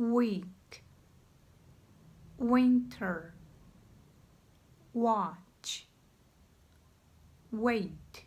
week winter watch wait.